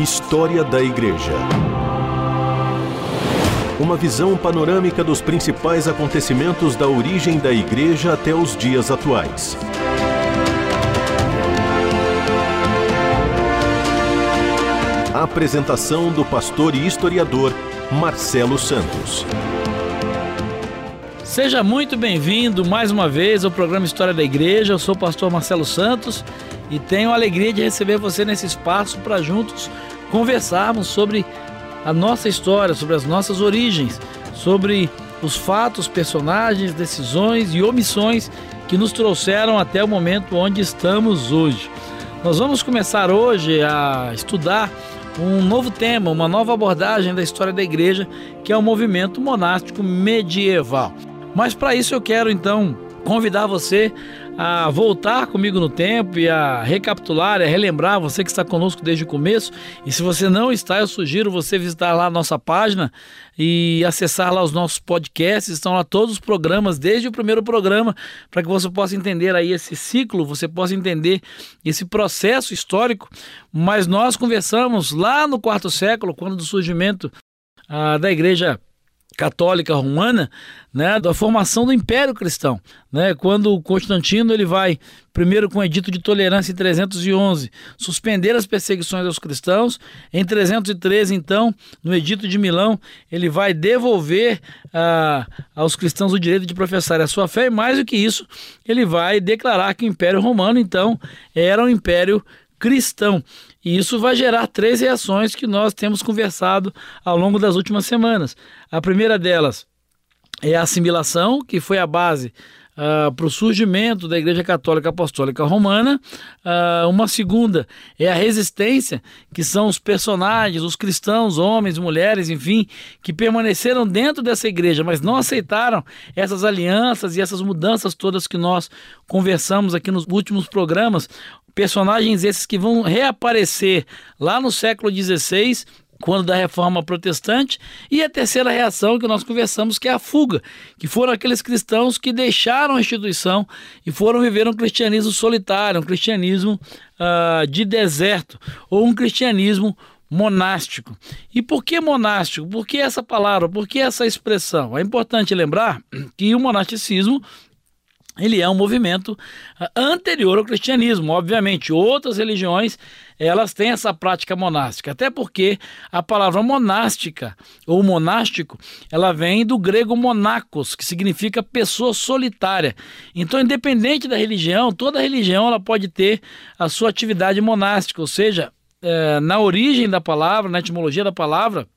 História da Igreja. Uma visão panorâmica dos principais acontecimentos da origem da Igreja até os dias atuais. A apresentação do pastor e historiador Marcelo Santos. Seja muito bem-vindo mais uma vez ao programa História da Igreja. Eu sou o pastor Marcelo Santos e tenho a alegria de receber você nesse espaço para juntos conversarmos sobre a nossa história, sobre as nossas origens, sobre os fatos, personagens, decisões e omissões que nos trouxeram até o momento onde estamos hoje. Nós vamos começar hoje a estudar um novo tema, uma nova abordagem da história da igreja, que é o movimento monástico medieval. Mas para isso eu quero então convidar você a voltar comigo no tempo e a recapitular, a relembrar você que está conosco desde o começo. E se você não está, eu sugiro você visitar lá a nossa página e acessar lá os nossos podcasts. Estão lá todos os programas, desde o primeiro programa, para que você possa entender aí esse ciclo, você possa entender esse processo histórico. Mas nós conversamos lá no quarto século, quando do surgimento ah, da igreja católica romana, né, da formação do Império Cristão, né, quando Constantino ele vai primeiro com o Edito de Tolerância em 311 suspender as perseguições aos cristãos, em 313 então no Edito de Milão ele vai devolver ah, aos cristãos o direito de professar a sua fé e mais do que isso ele vai declarar que o Império Romano então era um império cristão. E isso vai gerar três reações que nós temos conversado ao longo das últimas semanas. A primeira delas é a assimilação, que foi a base Uh, para o surgimento da Igreja Católica Apostólica Romana. Uh, uma segunda é a resistência, que são os personagens, os cristãos, homens, mulheres, enfim, que permaneceram dentro dessa igreja, mas não aceitaram essas alianças e essas mudanças todas que nós conversamos aqui nos últimos programas. Personagens esses que vão reaparecer lá no século XVI quando da reforma protestante, e a terceira reação que nós conversamos, que é a fuga, que foram aqueles cristãos que deixaram a instituição e foram viver um cristianismo solitário, um cristianismo uh, de deserto, ou um cristianismo monástico. E por que monástico? Por que essa palavra? Por que essa expressão? É importante lembrar que o monasticismo ele é um movimento ah, anterior ao cristianismo. Obviamente, outras religiões elas têm essa prática monástica, até porque a palavra monástica ou monástico ela vem do grego monacos, que significa pessoa solitária. Então, independente da religião, toda religião ela pode ter a sua atividade monástica, ou seja, é, na origem da palavra, na etimologia da palavra,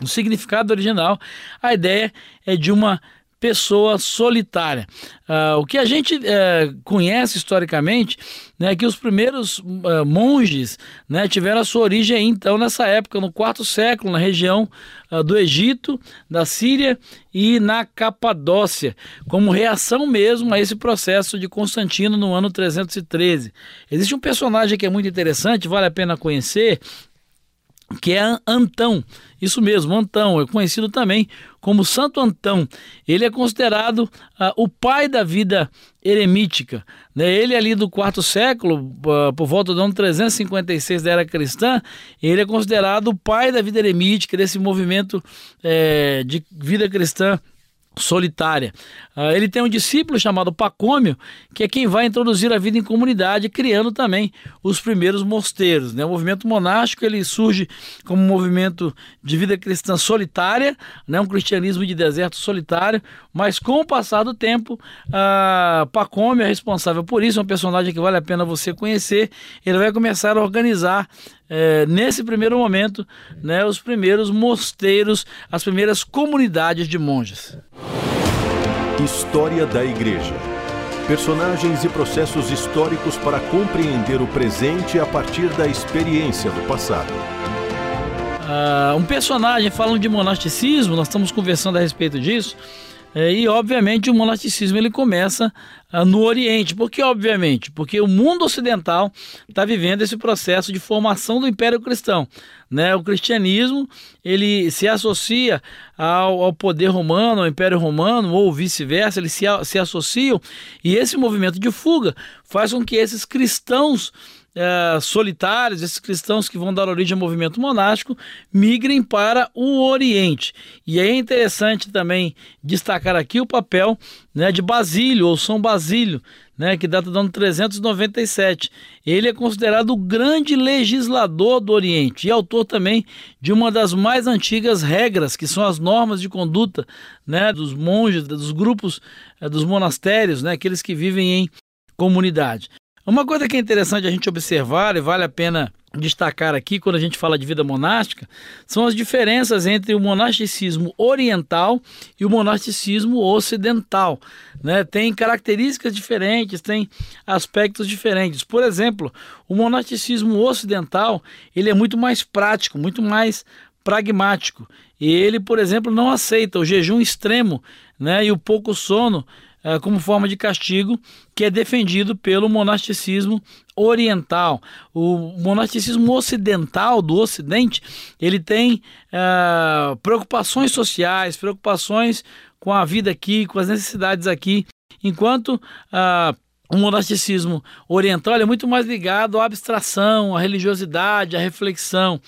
no significado original, a ideia é de uma pessoa solitária. Uh, o que a gente uh, conhece historicamente né, é que os primeiros uh, monges né, tiveram a sua origem então nessa época, no quarto século, na região ah, do Egito, da Síria e na Capadócia, como reação mesmo a esse processo de Constantino no ano 313. Existe um personagem que é muito interessante, vale a pena conhecer, que é Antão. Isso mesmo, Antão, é conhecido também como Santo Antão. Ele é considerado uh, o pai da vida eremítica. Né? Ele ali do quarto século, uh, por volta do ano 356 da era cristã, ele é considerado o pai da vida eremítica, desse movimento eh, de vida cristã solitária. Uh, ele tem um discípulo chamado Pacômio, que é quem vai introduzir a vida em comunidade, criando também os primeiros mosteiros. Né? O movimento monástico ele surge como um movimento de vida cristã solitária, né? um cristianismo de deserto solitário, mas com o passar do tempo, Pacômio é responsável por isso, é um personagem que vale a pena você conhecer. Ele vai começar a organizar é, nesse primeiro momento, né, os primeiros mosteiros, as primeiras comunidades de monges. História da Igreja. Personagens e processos históricos para compreender o presente a partir da experiência do passado. Uh, um personagem falando de monasticismo, nós estamos conversando a respeito disso. É, e obviamente o monasticismo ele começa ah, no Oriente, porque obviamente, porque o mundo ocidental está vivendo esse processo de formação do Império Cristão, né? O cristianismo ele se associa ao, ao poder romano, ao Império Romano ou vice-versa, eles se, se associam e esse movimento de fuga faz com que esses cristãos é, solitários, esses cristãos que vão dar origem ao movimento monástico, migrem para o Oriente. E é interessante também destacar aqui o papel né, de Basílio, ou São Basílio, né, que data do ano 397. Ele é considerado o grande legislador do Oriente e autor também de uma das mais antigas regras, que são as normas de conduta né, dos monges, dos grupos, eh, dos monastérios, né, aqueles que vivem em comunidade. Uma coisa que é interessante a gente observar e vale a pena destacar aqui quando a gente fala de vida monástica são as diferenças entre o monasticismo oriental e o monasticismo ocidental. Né? Tem características diferentes, tem aspectos diferentes. Por exemplo, o monasticismo ocidental ele é muito mais prático, muito mais pragmático. E ele, por exemplo, não aceita o jejum extremo né, e o pouco sono como forma de castigo, que é defendido pelo monasticismo oriental. O monasticismo ocidental do Ocidente ele tem uh, preocupações sociais, preocupações com a vida aqui, com as necessidades aqui, enquanto uh, o monasticismo oriental é muito mais ligado à abstração, à religiosidade, à reflexão.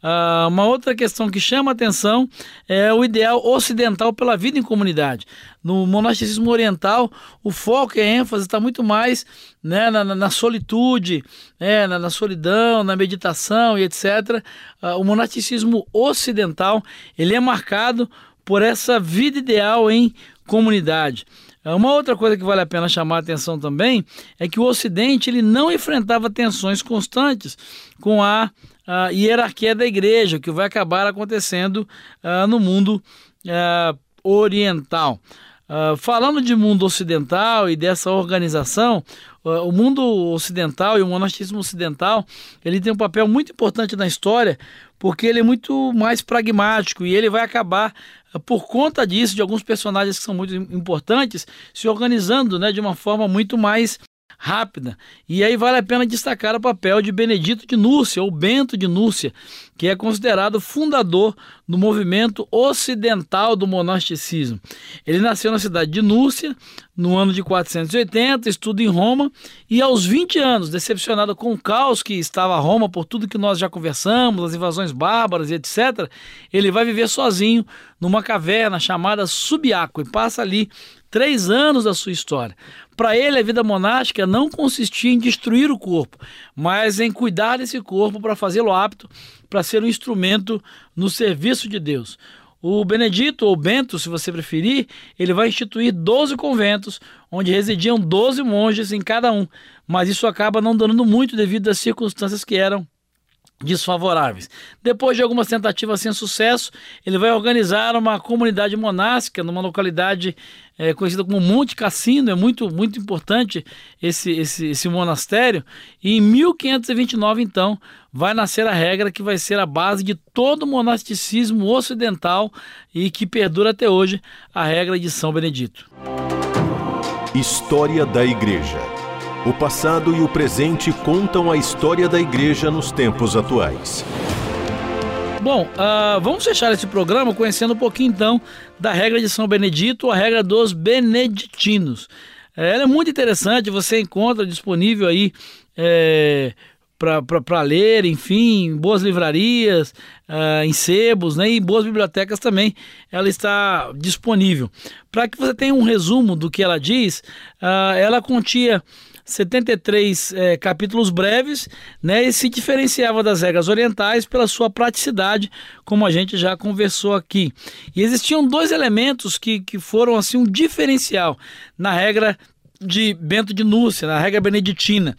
Uh, uma outra questão que chama atenção é o ideal ocidental pela vida em comunidade. No monasticismo oriental, o foco e a ênfase está muito mais né, na, na, solitude, né, na, na, solidão, na meditação e etc. Uh, o monasticismo ocidental ele é marcado por essa vida ideal em comunidade. É, uma outra coisa que vale a pena chamar a atenção também é que o Ocidente ele não enfrentava tensões constantes com a, a hierarquia da igreja, que vai acabar acontecendo uh, no mundo uh, oriental. Uh, falando de mundo ocidental e dessa organização, uh, o mundo ocidental e o monasticismo ocidental ele tem um papel muito importante na história porque ele é muito mais pragmático e ele vai acabar por conta disso, de alguns personagens que são muito importantes, se organizando né, de uma forma muito mais rápida. E aí vale a pena destacar o papel de Benedito de Núrcia, ou Bento de Núrcia, que é considerado fundador do movimento ocidental do monasticismo. Ele nasceu na cidade de Núrcia no ano de 480, estuda em Roma e aos 20 anos, decepcionado com o caos que estava Roma por tudo que nós já conversamos, as invasões bárbaras e etc., ele vai viver sozinho numa caverna chamada Subiaco e passa ali três anos da sua história. Para ele, a vida monástica não consistia em destruir o corpo, mas em cuidar desse corpo para fazê-lo apto para ser um instrumento no serviço de Deus. O Benedito, ou Bento, se você preferir, ele vai instituir 12 conventos, onde residiam 12 monges em cada um, mas isso acaba não dando muito devido às circunstâncias que eram desfavoráveis. Depois de algumas tentativas sem sucesso, ele vai organizar uma comunidade monástica numa localidade é, conhecida como Monte Cassino, é muito, muito importante esse, esse, esse monastério, e em 1529, então, vai nascer a regra que vai ser a base de todo o monasticismo ocidental e que perdura até hoje, a regra de São Benedito. História da Igreja o passado e o presente contam a história da igreja nos tempos atuais. Bom, uh, vamos fechar esse programa conhecendo um pouquinho então da regra de São Benedito, a regra dos beneditinos. É, ela é muito interessante, você encontra disponível aí é, para ler, enfim, boas livrarias, uh, em sebos né, e boas bibliotecas também. Ela está disponível. Para que você tenha um resumo do que ela diz, uh, ela continha 73 é, capítulos breves, né, e se diferenciava das regras orientais pela sua praticidade, como a gente já conversou aqui. E existiam dois elementos que, que foram assim um diferencial na regra de Bento de Núrcia, na regra beneditina,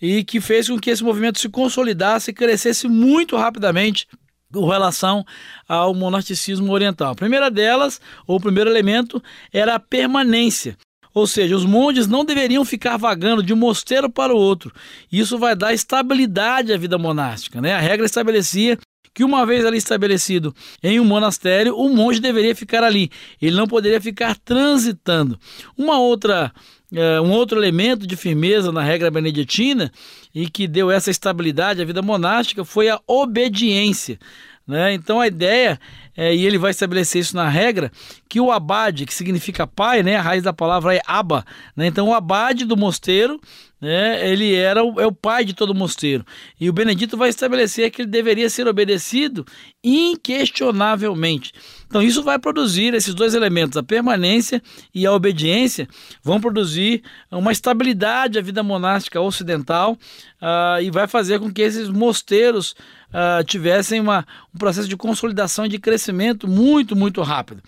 e que fez com que esse movimento se consolidasse e crescesse muito rapidamente com relação ao monasticismo oriental. A primeira delas, ou o primeiro elemento, era a permanência. Ou seja, os monges não deveriam ficar vagando de um mosteiro para o outro. Isso vai dar estabilidade à vida monástica. Né? A regra estabelecia que uma vez ali estabelecido em um monastério, o monge deveria ficar ali. Ele não poderia ficar transitando. Uma outra é, um outro elemento de firmeza na regra beneditina e que deu essa estabilidade à vida monástica foi a obediência. Né? Então a ideia, é, e ele vai estabelecer isso na regra, que o abade, que significa pai, né? a raiz da palavra é aba, né? então o abade do mosteiro né, ele era o, é o pai de todo mosteiro. E o Benedito vai estabelecer que ele deveria ser obedecido inquestionavelmente. Então, isso vai produzir esses dois elementos, a permanência e a obediência, vão produzir uma estabilidade à vida monástica ocidental uh, e vai fazer com que esses mosteiros uh, tivessem uma, um processo de consolidação e de crescimento muito, muito rápido.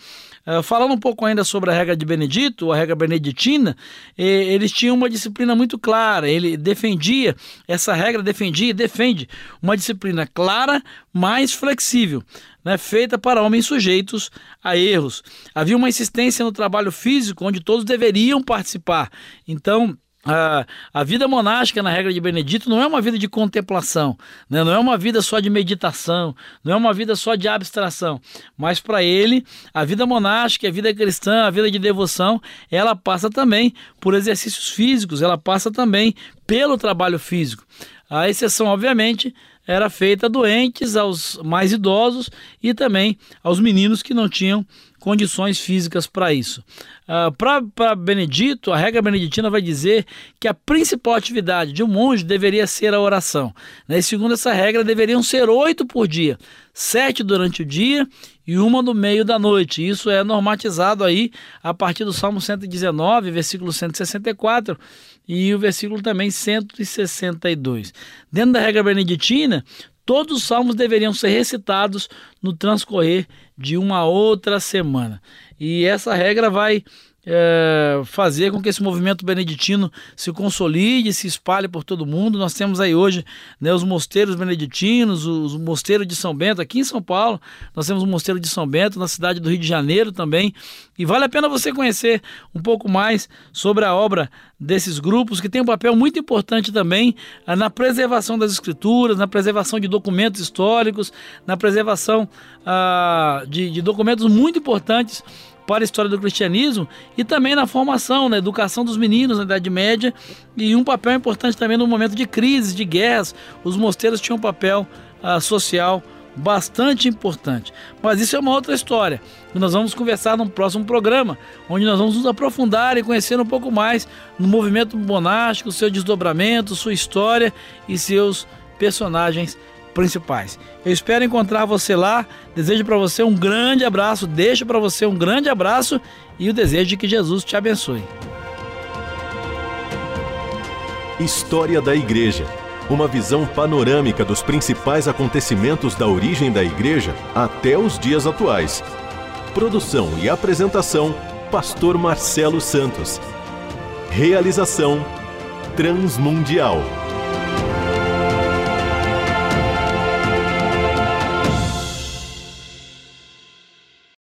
Uh, falando um pouco ainda sobre a regra de Benedito, a regra beneditina, eles tinham uma disciplina muito clara. Ele defendia, essa regra defendia e defende uma disciplina clara, mais flexível, né, feita para homens sujeitos a erros. Havia uma insistência no trabalho físico, onde todos deveriam participar. Então, a, a vida monástica, na regra de Benedito, não é uma vida de contemplação, né? não é uma vida só de meditação, não é uma vida só de abstração, mas para ele, a vida monástica, a vida cristã, a vida de devoção, ela passa também por exercícios físicos, ela passa também pelo trabalho físico. A exceção, obviamente, era feita a doentes, aos mais idosos e também aos meninos que não tinham condições físicas para isso. Uh, para Benedito, a regra beneditina vai dizer que a principal atividade de um monge deveria ser a oração. Né? Segundo essa regra, deveriam ser oito por dia, sete durante o dia e uma no meio da noite. Isso é normatizado aí a partir do Salmo 119, versículo 164 e o versículo também 162. Dentro da regra beneditina, todos os salmos deveriam ser recitados no transcorrer de uma outra semana. E essa regra vai é, fazer com que esse movimento beneditino se consolide, se espalhe por todo mundo. Nós temos aí hoje né, os mosteiros beneditinos, os mosteiros de São Bento, aqui em São Paulo, nós temos o mosteiro de São Bento, na cidade do Rio de Janeiro também. E vale a pena você conhecer um pouco mais sobre a obra desses grupos, que tem um papel muito importante também eh, na preservação das escrituras, na preservação de documentos históricos, na preservação ah, de, de documentos muito importantes para a história do cristianismo e também na formação, na educação dos meninos na Idade Média e um papel importante também no momento de crises, de guerras. Os mosteiros tinham um papel uh, social bastante importante. Mas isso é uma outra história. E nós vamos conversar num próximo programa, onde nós vamos nos aprofundar e conhecer um pouco mais no movimento monástico, seu desdobramento, sua história e seus personagens principais. Eu espero encontrar você lá. Desejo para você um grande abraço, deixo para você um grande abraço e o desejo de que Jesus te abençoe. História da Igreja. Uma visão panorâmica dos principais acontecimentos da origem da Igreja até os dias atuais. Produção e apresentação: Pastor Marcelo Santos. Realização: Transmundial.